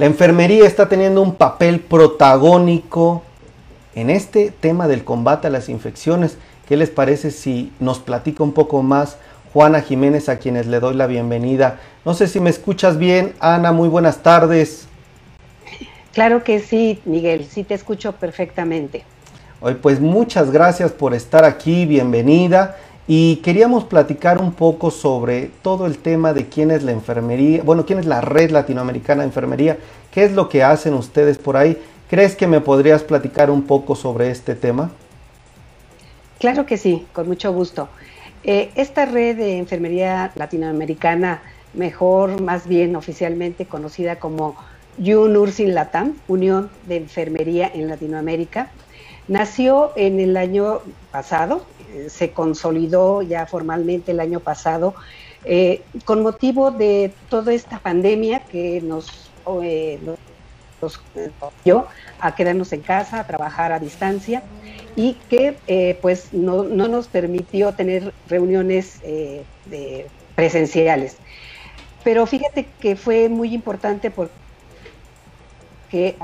La enfermería está teniendo un papel protagónico en este tema del combate a las infecciones. ¿Qué les parece si nos platica un poco más Juana Jiménez, a quienes le doy la bienvenida? No sé si me escuchas bien, Ana, muy buenas tardes. Claro que sí, Miguel, sí te escucho perfectamente. Hoy pues muchas gracias por estar aquí, bienvenida. Y queríamos platicar un poco sobre todo el tema de quién es la enfermería, bueno, quién es la red latinoamericana de enfermería, qué es lo que hacen ustedes por ahí. ¿Crees que me podrías platicar un poco sobre este tema? Claro que sí, con mucho gusto. Eh, esta red de enfermería latinoamericana, mejor más bien oficialmente conocida como UNURSIN Latam, Unión de Enfermería en Latinoamérica, nació en el año pasado, se consolidó ya formalmente el año pasado, eh, con motivo de toda esta pandemia que nos, eh, dio a quedarnos en casa, a trabajar a distancia y que pues no, nos permitió tener reuniones presenciales. Pero fíjate que fue muy importante porque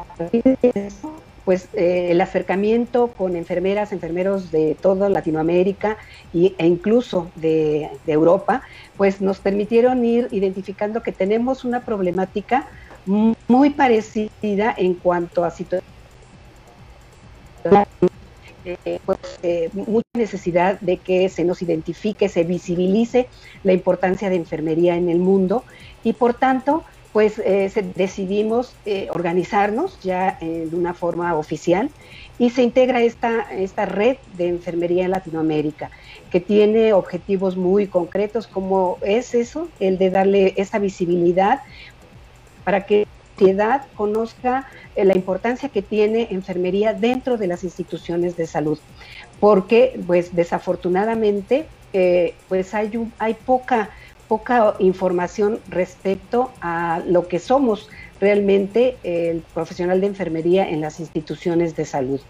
pues eh, el acercamiento con enfermeras, enfermeros de toda Latinoamérica e incluso de, Europa, pues nos permitieron ir identificando que tenemos una problemática muy parecida en cuanto a situaciones eh, pues, eh, mucha necesidad de que se nos identifique, se visibilice la importancia de enfermería en el mundo y por tanto pues eh, decidimos eh, organizarnos ya de una forma oficial y se integra esta, esta red de enfermería en Latinoamérica, que tiene objetivos muy concretos, como es eso, el de darle esa visibilidad para que la sociedad conozca eh, la importancia que tiene enfermería dentro de las instituciones de salud, porque pues desafortunadamente pues hay, hay poca poca información respecto a lo que somos realmente el profesional de enfermería en las instituciones de salud.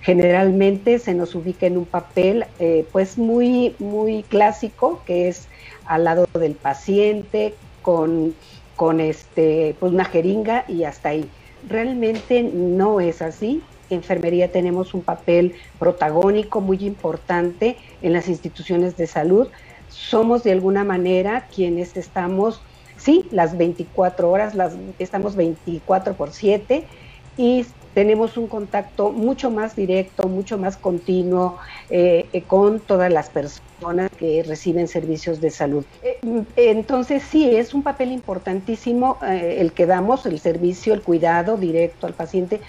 Generalmente se nos ubica en un papel eh, pues muy, muy clásico, que es al lado del paciente, con, con este, pues una jeringa y hasta ahí. Realmente no es así. enfermería tenemos un papel protagónico muy importante en las instituciones de salud, somos de alguna manera quienes estamos, sí, las 24 horas, las, estamos 24 por 7 y tenemos un contacto mucho más directo, mucho más continuo eh, eh, con todas las personas que reciben servicios de salud. Eh, entonces sí, es un papel importantísimo el que damos, el servicio, el cuidado directo al paciente,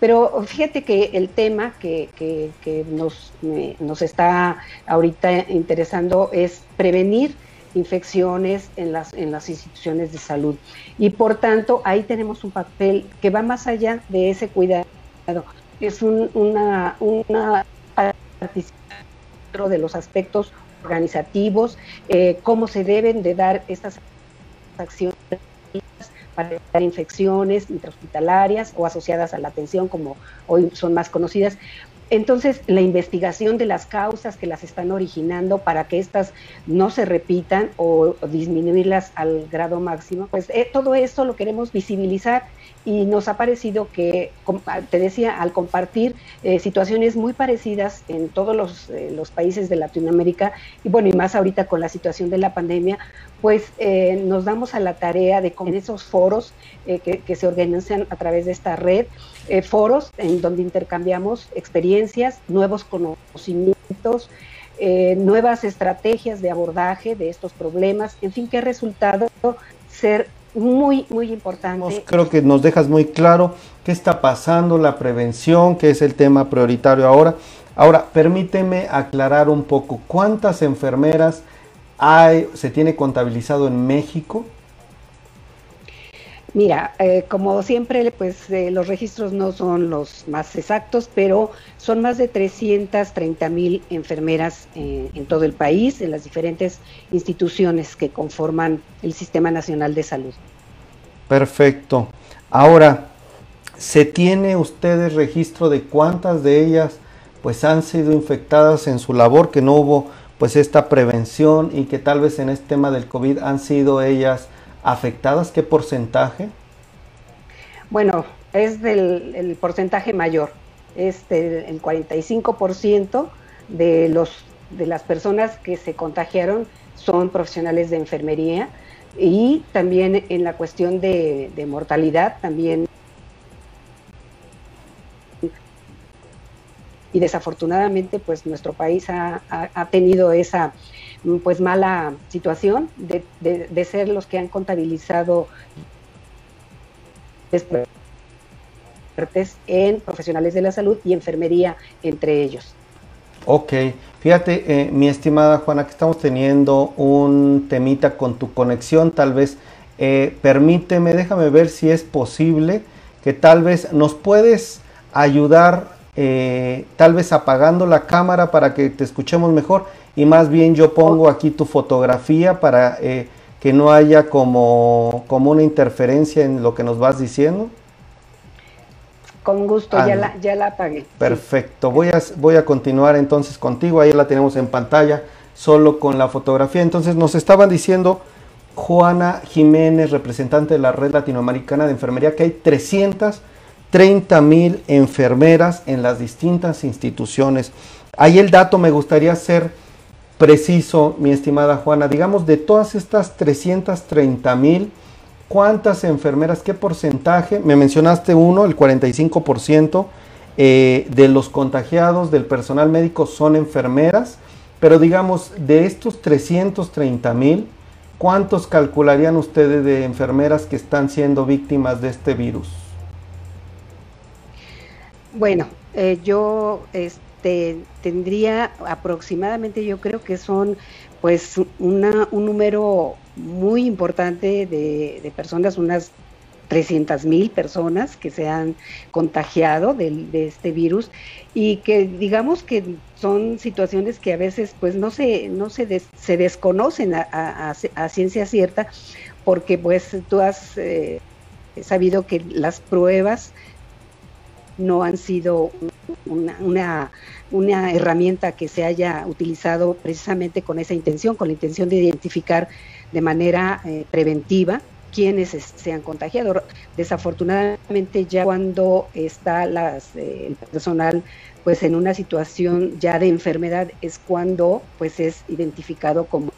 pero fíjate que el tema que, nos, nos, está ahorita interesando es prevenir infecciones en las, en las instituciones de salud. Y por tanto, ahí tenemos un papel que va más allá de ese cuidado. Es una, una participación de los aspectos organizativos, eh, cómo se deben de dar estas acciones para evitar infecciones intrahospitalarias o asociadas a la atención, como hoy son más conocidas. Entonces, la investigación de las causas que las están originando para que éstas no se repitan o disminuirlas al grado máximo, pues eh, todo esto lo queremos visibilizar y nos ha parecido que, ah, te decía, al compartir eh, situaciones muy parecidas en todos los, eh, los, países de Latinoamérica, y bueno, y más ahorita con la situación de la pandemia, pues eh, nos damos a la tarea de con esos foros que, que, se organizan a través de esta red, foros en donde intercambiamos experiencias, nuevos conocimientos, nuevas estrategias de abordaje de estos problemas, en fin, que ha resultado ser muy, muy importante. Creo que nos dejas muy claro qué está pasando, la prevención, que es el tema prioritario ahora. Ahora, permíteme aclarar un poco, ¿cuántas enfermeras hay, se tiene contabilizado en México? Mira, eh, como siempre, pues eh, los registros no son los más exactos, pero son más de 330 mil enfermeras eh, en todo el país, en las diferentes instituciones que conforman el Sistema Nacional de Salud. Perfecto. Ahora, ¿se tiene ustedes registro de cuántas de ellas pues han sido infectadas en su labor, que no hubo pues esta prevención y que tal vez en este tema del COVID han sido ellas afectadas? ¿Qué porcentaje? Bueno, es del el porcentaje mayor, es el 45% de, los, de las personas que se contagiaron son profesionales de enfermería y también en la cuestión de, mortalidad también y desafortunadamente pues nuestro país ha, tenido esa pues mala situación de, de, ser los que han contabilizado en profesionales de la salud y enfermería entre ellos. Ok, fíjate, eh, mi estimada Juana, que estamos teniendo un temita con tu conexión, tal vez eh, permíteme, déjame ver si es posible que tal vez nos puedes ayudar, eh, tal vez apagando la cámara para que te escuchemos mejor y más bien yo pongo aquí tu fotografía para que no haya como, como una interferencia en lo que nos vas diciendo. Con gusto, ya, la, ya la apagué. Perfecto, voy, a, voy a continuar entonces contigo, ahí la tenemos en pantalla, solo con la fotografía. Entonces nos estaban diciendo Juana Jiménez, representante de la Red Latinoamericana de Enfermería, que hay 330 mil enfermeras en las distintas instituciones. Ahí el dato me gustaría ser preciso, mi estimada Juana. Digamos, de todas estas 330 mil, ¿Cuántas enfermeras, qué porcentaje? Me mencionaste uno, el 45% eh, de los contagiados del personal médico son enfermeras, pero digamos, de estos 330 mil, ¿cuántos calcularían ustedes de enfermeras que están siendo víctimas de este virus? Bueno, eh, yo este, tendría aproximadamente, yo creo que son pues una, un número muy importante de, personas, unas 300 mil personas que se han contagiado de, este virus y que digamos que son situaciones que a veces pues no se, no se, se desconocen a, ciencia cierta porque pues tú has eh, sabido que las pruebas no han sido una, una, una, herramienta que se haya utilizado precisamente con esa intención, con la intención de identificar de manera eh, preventiva quienes se han contagiado. Desafortunadamente ya cuando está las, eh, el personal pues en una situación ya de enfermedad es cuando pues es identificado como,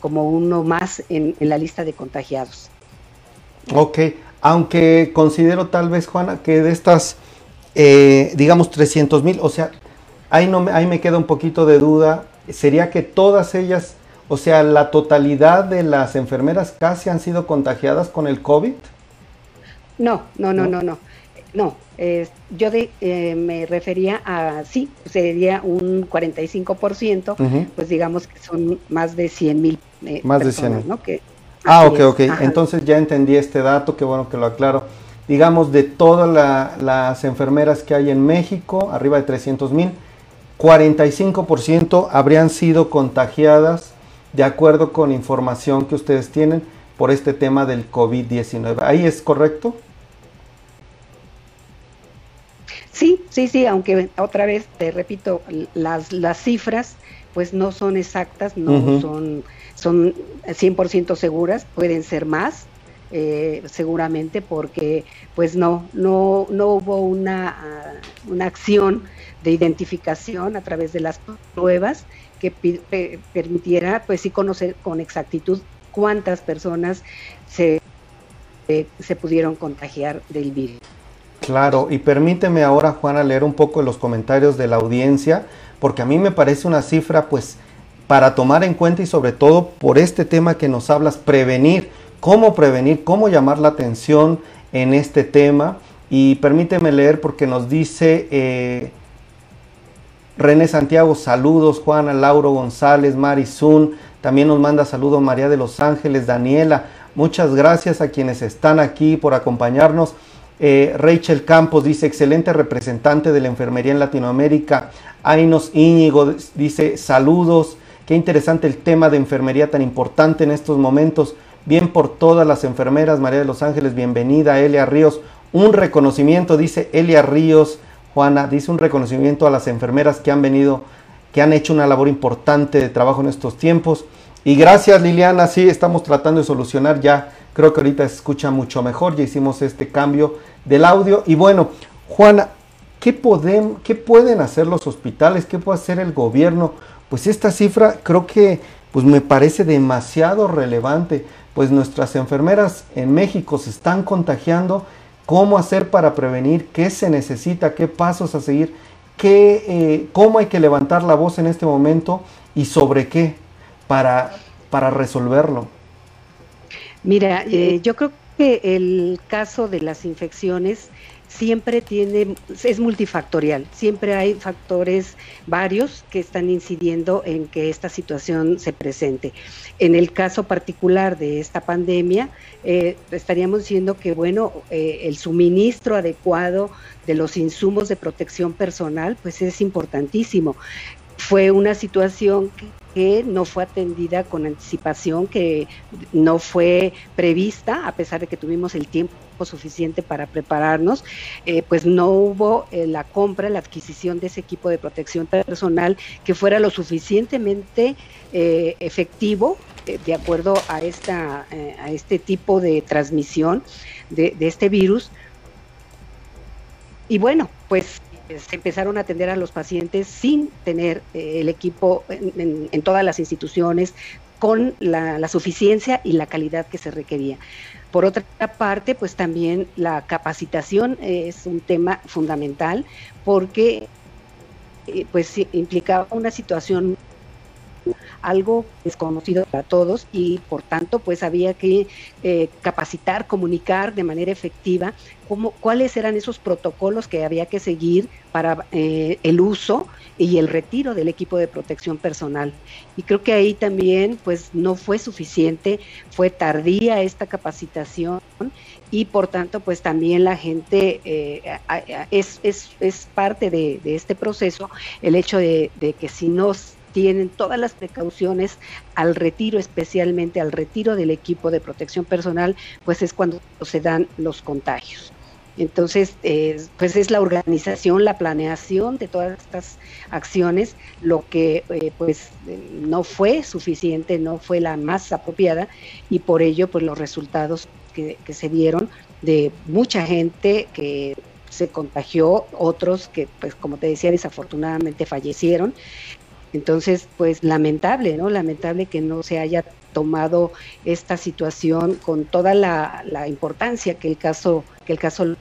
como uno más en, la lista de contagiados. Ok, aunque considero tal vez Juana que de estas eh, digamos 300 mil, o sea, ahí, no, ahí me queda un poquito de duda, sería que todas ellas o sea, la totalidad de las enfermeras casi han sido contagiadas con el COVID. No, no, no, no, no. No, yo eh, me refería a, sí, sería un 45%, pues digamos que son más de 100 mil eh, Más de 100 mil. ¿no? ah, ok, ok. Entonces ya entendí este dato, qué bueno que lo aclaro. Digamos, de todas las enfermeras que hay en México, arriba de 300 mil, 45% habrían sido contagiadas de acuerdo con información que ustedes tienen por este tema del COVID-19. ¿Ahí es correcto? Sí, sí, sí, aunque otra vez te repito, las, las cifras pues no son exactas, no son, son 100% seguras, pueden ser más, eh, seguramente porque pues no, no, no hubo una, una acción de identificación a través de las pruebas que permitiera, pues sí, conocer con exactitud cuántas personas se, eh, se pudieron contagiar del virus. Claro, y permíteme ahora, Juana, leer un poco los comentarios de la audiencia, porque a mí me parece una cifra, pues, para tomar en cuenta y sobre todo por este tema que nos hablas, prevenir, cómo prevenir, cómo llamar la atención en este tema. Y permíteme leer porque nos dice eh, René Santiago, saludos. Juana, Lauro González, Marizun, también nos manda saludos María de los Ángeles, Daniela. Muchas gracias a quienes están aquí por acompañarnos. Eh, Rachel Campos dice, excelente representante de la enfermería en Latinoamérica. Ainos Íñigo dice, saludos. Qué interesante el tema de enfermería tan importante en estos momentos. Bien por todas las enfermeras, María de los Ángeles, bienvenida. Elia Ríos, un reconocimiento, dice Elia Ríos. Juana, dice un reconocimiento a las enfermeras que han venido, que han hecho una labor importante de trabajo en estos tiempos. Y gracias Liliana, sí, estamos tratando de solucionar ya Creo que ahorita se escucha mucho mejor, ya hicimos este cambio del audio. Y bueno, Juana, ¿qué, ¿qué pueden hacer los hospitales? ¿Qué puede hacer el gobierno? Pues esta cifra creo que pues me parece demasiado relevante, pues nuestras enfermeras en México se están contagiando. ¿Cómo hacer para prevenir? ¿Qué se necesita? ¿Qué pasos a seguir? ¿Qué, eh, ¿Cómo hay que levantar la voz en este momento? ¿Y sobre qué? Para, para resolverlo. Mira, eh, yo creo que el caso de las infecciones siempre tiene, es multifactorial, siempre hay factores varios que están incidiendo en que esta situación se presente. En el caso particular de esta pandemia, eh, estaríamos diciendo que, bueno, eh, el suministro adecuado de los insumos de protección personal, pues es importantísimo. Fue una situación que no fue atendida con anticipación, que no fue prevista, a pesar de que tuvimos el tiempo suficiente para prepararnos, eh, pues no hubo eh, la compra, la adquisición de ese equipo de protección personal que fuera lo suficientemente eh, efectivo de acuerdo a, esta, a este tipo de transmisión de este virus. Y bueno, pues se empezaron a atender a los pacientes sin tener eh, el equipo en, todas las instituciones con la, suficiencia y la calidad que se requería. Por otra parte, pues también la capacitación es un tema fundamental porque eh, pues implicaba una situación algo desconocido para todos y por tanto pues había que eh, capacitar, comunicar de manera efectiva cómo, cuáles eran esos protocolos que había que seguir para eh, el uso y el retiro del equipo de protección personal. Y creo que ahí también pues no fue suficiente, fue tardía esta capacitación y por tanto pues también la gente eh, es, es, es, parte de, este proceso el hecho de, de que si no tienen todas las precauciones al retiro, especialmente al retiro del equipo de protección personal, pues es cuando se dan los contagios. Entonces, eh, pues es la organización, la planeación de todas estas acciones lo que eh, pues no fue suficiente, no fue la más apropiada y por ello pues los resultados que, que se dieron de mucha gente que se contagió, otros que pues como te decía desafortunadamente fallecieron entonces, pues lamentable, ¿no? Lamentable que no se haya tomado esta situación con toda la, importancia que el caso que el caso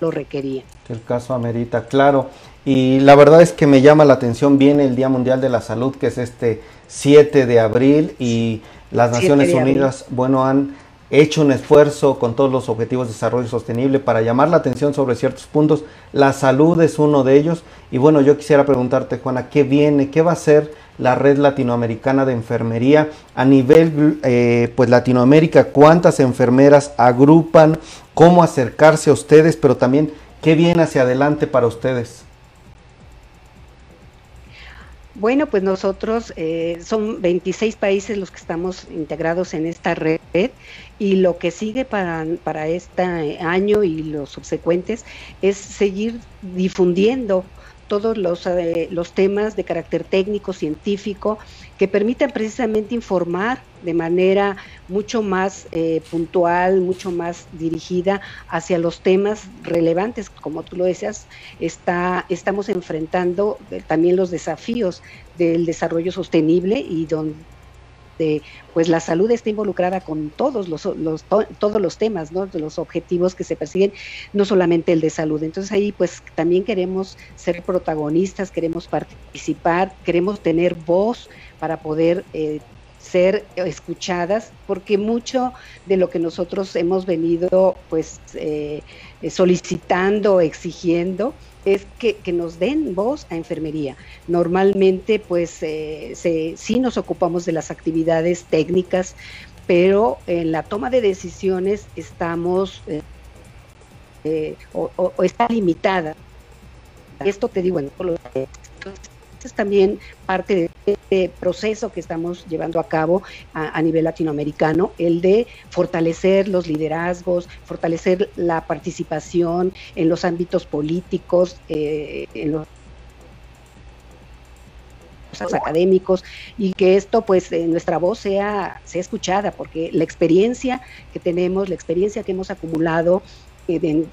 lo requería. El caso amerita, claro. Y la verdad es que me llama la atención bien el Día Mundial de la Salud, que es este 7 de abril, y las Naciones Unidas, bueno, han hecho un esfuerzo con todos los objetivos de desarrollo sostenible para llamar la atención sobre ciertos puntos. La salud es uno de ellos. Y bueno, yo quisiera preguntarte, Juana, ¿qué viene? ¿Qué va a hacer la red latinoamericana de enfermería a nivel, eh, pues Latinoamérica? ¿Cuántas enfermeras agrupan? ¿Cómo acercarse a ustedes? Pero también, ¿qué viene hacia adelante para ustedes? Bueno, pues nosotros eh, son 26 países los que estamos integrados en esta red y lo que sigue para, para este año y los subsecuentes es seguir difundiendo todos los, eh, los temas de carácter técnico, científico, que permitan precisamente informar de manera mucho más eh, puntual, mucho más dirigida hacia los temas relevantes, como tú lo decías, está, estamos enfrentando eh, también los desafíos del desarrollo sostenible y donde pues la salud está involucrada con todos los, todos los temas, ¿no? los objetivos que se persiguen, no solamente el de salud. Entonces ahí pues también queremos ser protagonistas, queremos participar, queremos tener voz para poder eh, ser escuchadas, porque mucho de lo que nosotros hemos venido pues eh, solicitando, exigiendo, es que, nos den voz a enfermería. Normalmente, pues, eh, sí nos ocupamos de las actividades técnicas, pero en la toma de decisiones estamos eh, eh, o, está limitada. Esto te digo en todos los es también parte de este proceso que estamos llevando a cabo a, nivel latinoamericano, el de fortalecer los liderazgos, fortalecer la participación en los ámbitos políticos, eh, en los académicos y que esto pues nuestra voz sea, sea escuchada porque la experiencia que tenemos, la experiencia que hemos acumulado en,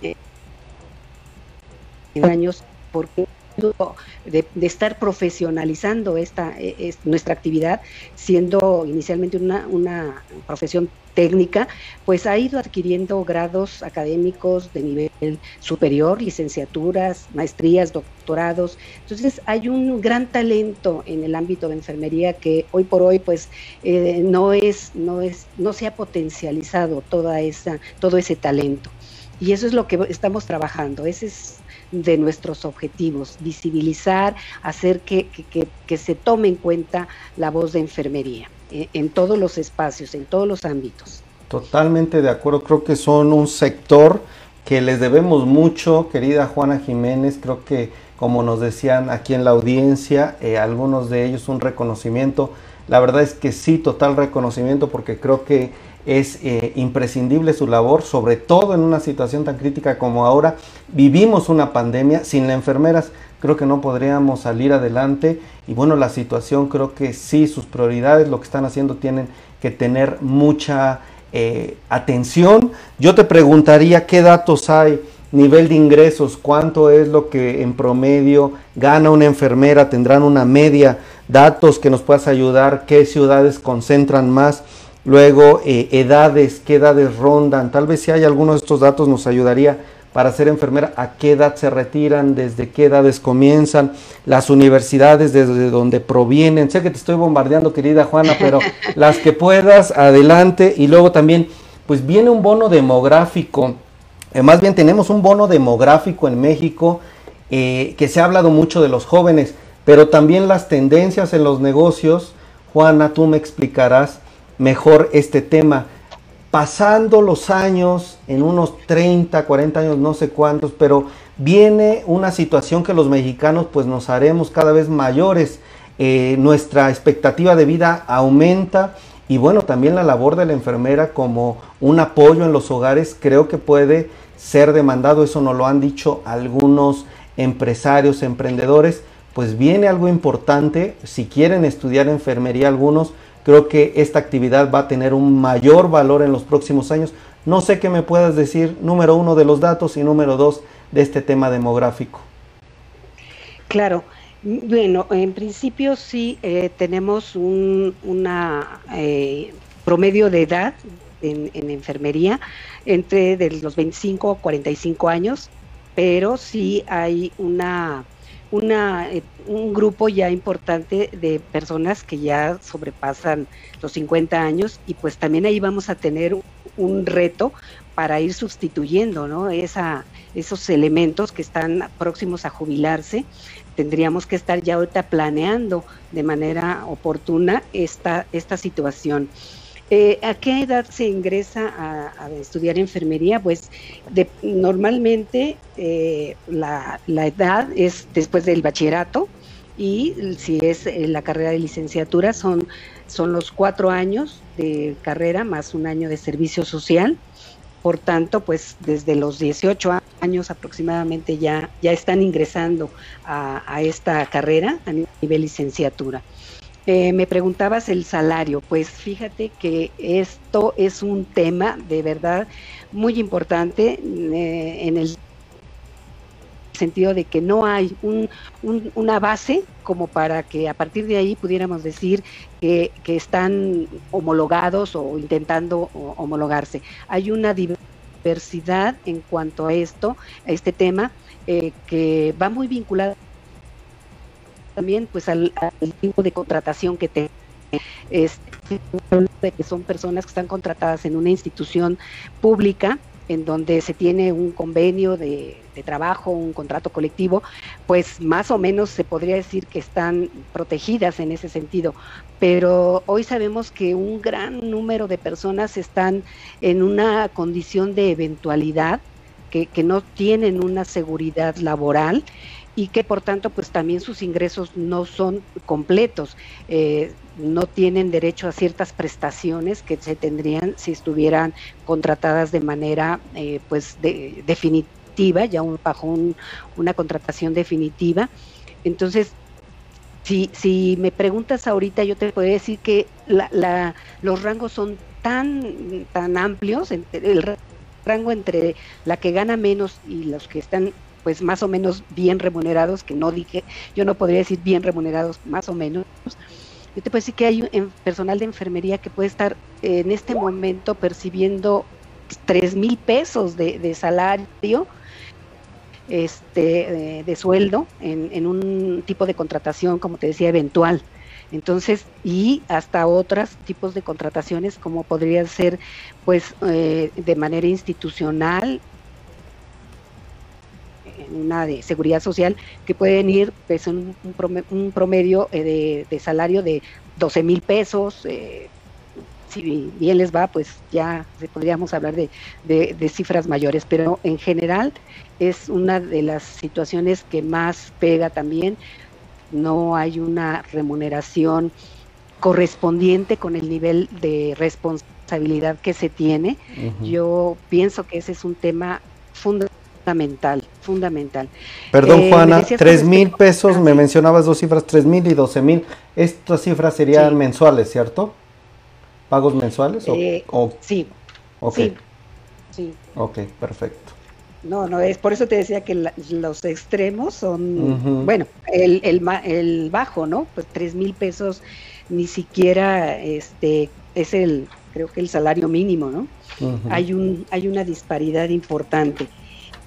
años porque de, estar profesionalizando esta e, nuestra actividad, siendo inicialmente una, una profesión técnica, pues ha ido adquiriendo grados académicos de nivel superior, licenciaturas, maestrías, doctorados. Entonces hay un gran talento en el ámbito de enfermería que hoy por hoy pues eh, no es, no es, no se ha potencializado toda esa, todo ese talento. Y eso es lo que estamos trabajando. Ese es de nuestros objetivos, visibilizar, hacer que, se tome en cuenta la voz de enfermería eh, en todos los espacios, en todos los ámbitos. Totalmente de acuerdo, creo que son un sector que les debemos mucho, querida Juana Jiménez, creo que como nos decían aquí en la audiencia, eh, algunos de ellos un reconocimiento, la verdad es que sí, total reconocimiento porque creo que es eh, imprescindible su labor, sobre todo en una situación tan crítica como ahora. Vivimos una pandemia, sin las enfermeras creo que no podríamos salir adelante. Y bueno, la situación creo que sí, sus prioridades, lo que están haciendo tienen que tener mucha eh, atención. Yo te preguntaría qué datos hay, nivel de ingresos, cuánto es lo que en promedio gana una enfermera, tendrán una media, datos que nos puedas ayudar, qué ciudades concentran más Luego, eh, edades, qué edades rondan. Tal vez si hay alguno de estos datos nos ayudaría para ser enfermera, a qué edad se retiran, desde qué edades comienzan, las universidades desde donde provienen. Sé que te estoy bombardeando, querida Juana, pero las que puedas, adelante. Y luego también, pues viene un bono demográfico. Eh, más bien tenemos un bono demográfico en México eh, que se ha hablado mucho de los jóvenes, pero también las tendencias en los negocios. Juana, tú me explicarás mejor este tema. Pasando los años, en unos 30, 40 años, no sé cuántos, pero viene una situación que los mexicanos pues nos haremos cada vez mayores. Eh, nuestra expectativa de vida aumenta y bueno, también la labor de la enfermera como un apoyo en los hogares creo que puede ser demandado, eso nos lo han dicho algunos empresarios, emprendedores, pues viene algo importante, si quieren estudiar enfermería algunos, Creo que esta actividad va a tener un mayor valor en los próximos años. No sé qué me puedas decir, número uno, de los datos y número dos, de este tema demográfico. Claro. Bueno, en principio sí eh, tenemos un eh, promedio de edad en, en, enfermería entre de los 25 a 45 años, pero sí hay una una, eh, un grupo ya importante de personas que ya sobrepasan los 50 años y pues también ahí vamos a tener un reto para ir sustituyendo ¿no? Esa, esos elementos que están próximos a jubilarse. Tendríamos que estar ya ahorita planeando de manera oportuna esta, esta situación. Eh, ¿A qué edad se ingresa a, estudiar enfermería? Pues normalmente eh, la, edad es después del bachillerato y si es eh, la carrera de licenciatura son, son los cuatro años de carrera más un año de servicio social. Por tanto, pues desde los 18 años aproximadamente ya, ya están ingresando a, a esta carrera a nivel licenciatura. Eh, me preguntabas el salario, pues fíjate que esto es un tema de verdad muy importante eh, en el sentido de que no hay una base como para que a partir de ahí pudiéramos decir que, están homologados o intentando homologarse. Hay una diversidad en cuanto a esto, a este tema, eh, que va muy vinculada también pues al, tipo de contratación que te es, que son personas que están contratadas en una institución pública en donde se tiene un convenio de, trabajo, un contrato colectivo, pues más o menos se podría decir que están protegidas en ese sentido. Pero hoy sabemos que un gran número de personas están en una condición de eventualidad, que, que no tienen una seguridad laboral y que por tanto pues también sus ingresos no son completos, eh, no tienen derecho a ciertas prestaciones que se tendrían si estuvieran contratadas de manera eh, pues definitiva, ya un, bajo una contratación definitiva. Entonces, si, si me preguntas ahorita, yo te podría decir que los rangos son tan, tan amplios, el rango entre la que gana menos y los que están pues más o menos bien remunerados, que no dije, yo no podría decir bien remunerados, más o menos. Yo te puedo decir que hay un personal de enfermería que puede estar en este momento percibiendo tres mil pesos de, salario, este, eh, de sueldo en, en, un tipo de contratación, como te decía, eventual. Entonces, y hasta otros tipos de contrataciones, como podría ser, pues, eh, de manera institucional, una de seguridad social, que pueden ir pues, un, un promedio eh, de, salario de 12 mil pesos, eh, si bien les va, pues ya podríamos hablar de, de, cifras mayores, pero en general es una de las situaciones que más pega también. No hay una remuneración correspondiente con el nivel de responsabilidad que se tiene. Yo pienso que ese es un tema fundamental, fundamental. Perdón, eh, Juana, tres mil pesos, me mencionabas dos cifras, tres mil y doce mil. Estas cifras serían mensuales, ¿cierto? ¿Pagos mensuales? O, eh, sí. Okay. Sí. Ok, perfecto. No, no, es por eso te decía que los extremos son, bueno, el, el, el, bajo, ¿no? Pues tres mil pesos ni siquiera este es el, creo que el salario mínimo, ¿no? Hay un, hay una disparidad importante.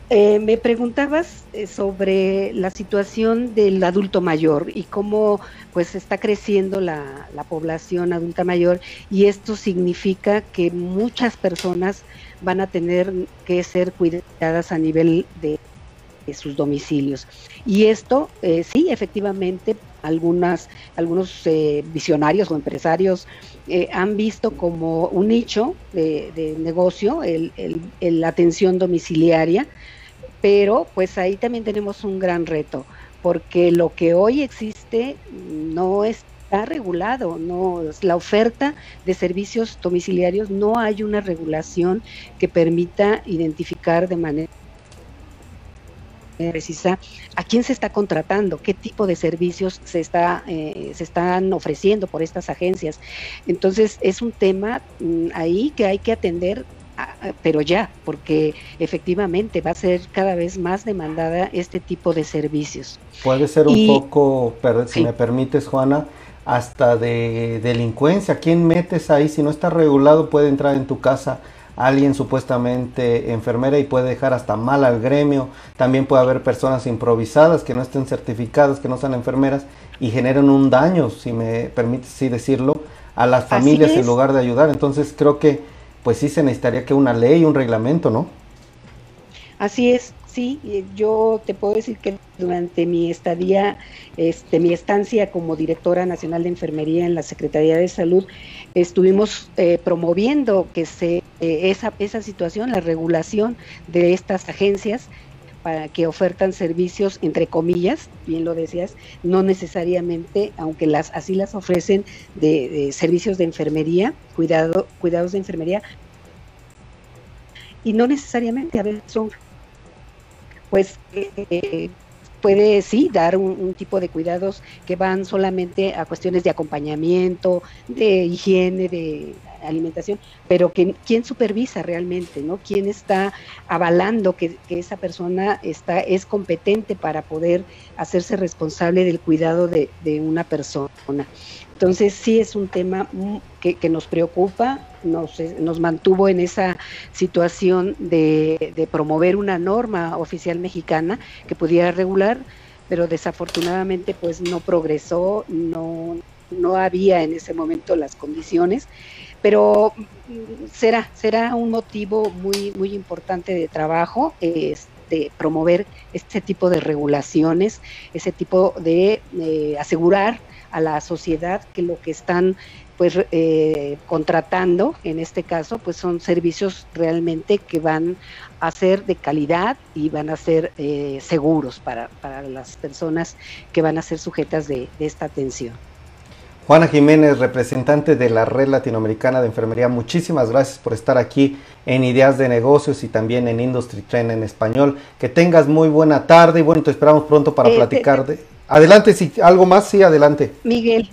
Eh, me preguntabas eh, sobre la situación del adulto mayor y cómo pues está creciendo la, población adulta mayor y esto significa que muchas personas van a tener que ser cuidadas a nivel de, sus domicilios. Y esto eh, sí, efectivamente, algunas, algunos visionarios o empresarios han visto como un nicho de, negocio el, la atención domiciliaria pero pues ahí también tenemos un gran reto, porque lo que hoy existe no está regulado, no la oferta de servicios domiciliarios no hay una regulación que permita identificar de manera precisa a quién se está contratando, qué tipo de servicios se está eh, se están ofreciendo por estas agencias. Entonces es un tema mm, ahí que hay que atender pero ya, porque efectivamente va a ser cada vez más demandada este tipo de servicios. Puede ser un poco, si me permites, Juana, hasta de delincuencia. ¿Quién metes ahí? Si no está regulado, puede entrar en tu casa alguien supuestamente enfermera y puede dejar hasta mal al gremio. También puede haber personas improvisadas que no estén certificadas, que no sean enfermeras y generan un daño, si me permites así decirlo, a las familias en lugar de ayudar. Entonces creo que pues sí se necesitaría que una ley, un reglamento, ¿no? Así es, sí, yo te puedo decir que durante mi estadía, este, mi estancia como directora nacional de enfermería en la Secretaría de Salud, estuvimos eh, promoviendo que se eh, esa, esa situación, la regulación de estas agencias para que ofertan servicios entre comillas, bien lo decías, no necesariamente, aunque las así las ofrecen de, servicios de enfermería, cuidado, cuidados de enfermería, y no necesariamente a veces son, pues eh, puede sí dar un, tipo de cuidados que van solamente a cuestiones de acompañamiento, de higiene, de alimentación, pero que, quién supervisa realmente, ¿no? ¿Quién está avalando que, esa persona está, es competente para poder hacerse responsable del cuidado de, una persona? Entonces sí es un tema que, nos preocupa, nos, mantuvo en esa situación de, de, promover una norma oficial mexicana que pudiera regular, pero desafortunadamente pues no progresó, no, no había en ese momento las condiciones pero mm, será, será un motivo muy, muy importante de trabajo. este, promover este tipo de regulaciones, ese tipo de asegurar a la sociedad que lo que están pues eh, contratando en este caso pues son servicios realmente que van a ser de calidad y van a ser eh, seguros para, para las personas que van a ser sujetas de esta atención. Juana Jiménez, representante de la Red Latinoamericana de Enfermería, muchísimas gracias por estar aquí en Ideas de Negocios y también en Industry Trend en español. Que tengas muy buena tarde y bueno, te esperamos pronto para eh, platicar de... Adelante, si algo más, sí, adelante. Miguel.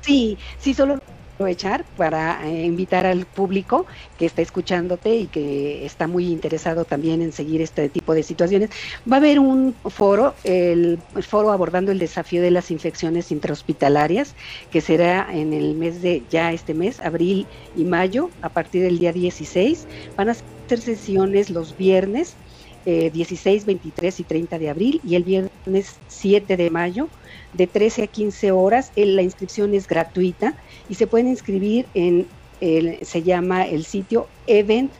Sí, sí, solo aprovechar para eh, invitar al público que está escuchándote y que está muy interesado también en seguir este tipo de situaciones. Va a haber un foro, el, foro abordando el desafío de las infecciones intrahospitalarias, que será en el mes de, ya este mes, abril y mayo, a partir del día 16. Van a ser sesiones los viernes. 16, eh, 23 y 30 de abril y el viernes 7 de mayo de 13 a 15 horas. La inscripción es gratuita y se pueden inscribir en, el, se llama el sitio Event,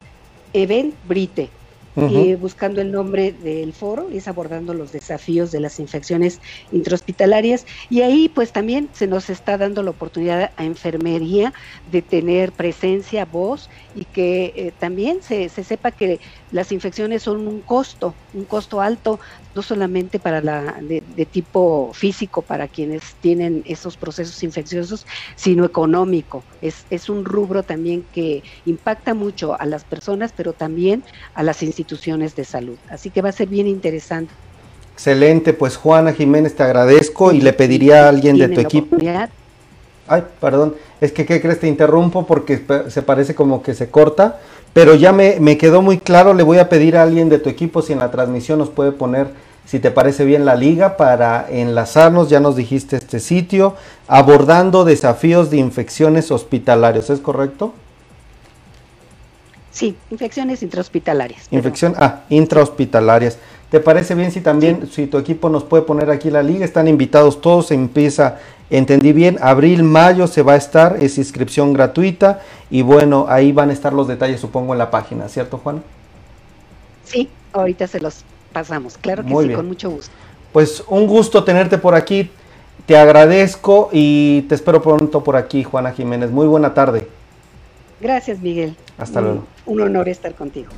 Event Brite. y buscando el nombre del foro, es abordando los desafíos de las infecciones intrahospitalarias. Y ahí pues también se nos está dando la oportunidad a enfermería de tener presencia, voz y que eh, también se, se, sepa que las infecciones son un costo, un costo alto, no solamente para la de, tipo físico para quienes tienen esos procesos infecciosos, sino económico. Es, es un rubro también que impacta mucho a las personas, pero también a las instituciones de salud. Así que va a ser bien interesante. Excelente, pues Juana Jiménez te agradezco y le pediría a alguien de tu equipo. Ay, perdón, es que ¿qué crees? Te interrumpo porque se parece como que se corta, pero ya me, me, quedó muy claro, le voy a pedir a alguien de tu equipo si en la transmisión nos puede poner, si te parece bien, la liga para enlazarnos, ya nos dijiste este sitio, abordando desafíos de infecciones hospitalarias, ¿es correcto? Sí, infecciones intrahospitalarias. Infección, ah, intrahospitalarias. ¿Te parece bien si también, si tu equipo nos puede poner aquí la liga? Están invitados todos, empieza, entendí bien, abril, mayo se va a estar, es inscripción gratuita y bueno, ahí van a estar los detalles supongo en la página, ¿cierto Juan? Sí, ahorita se los pasamos, claro que sí, con mucho gusto. Pues un gusto tenerte por aquí, te agradezco y te espero pronto por aquí, Juana Jiménez. Muy buena tarde. Gracias, Miguel. Hasta luego. Un honor estar contigo.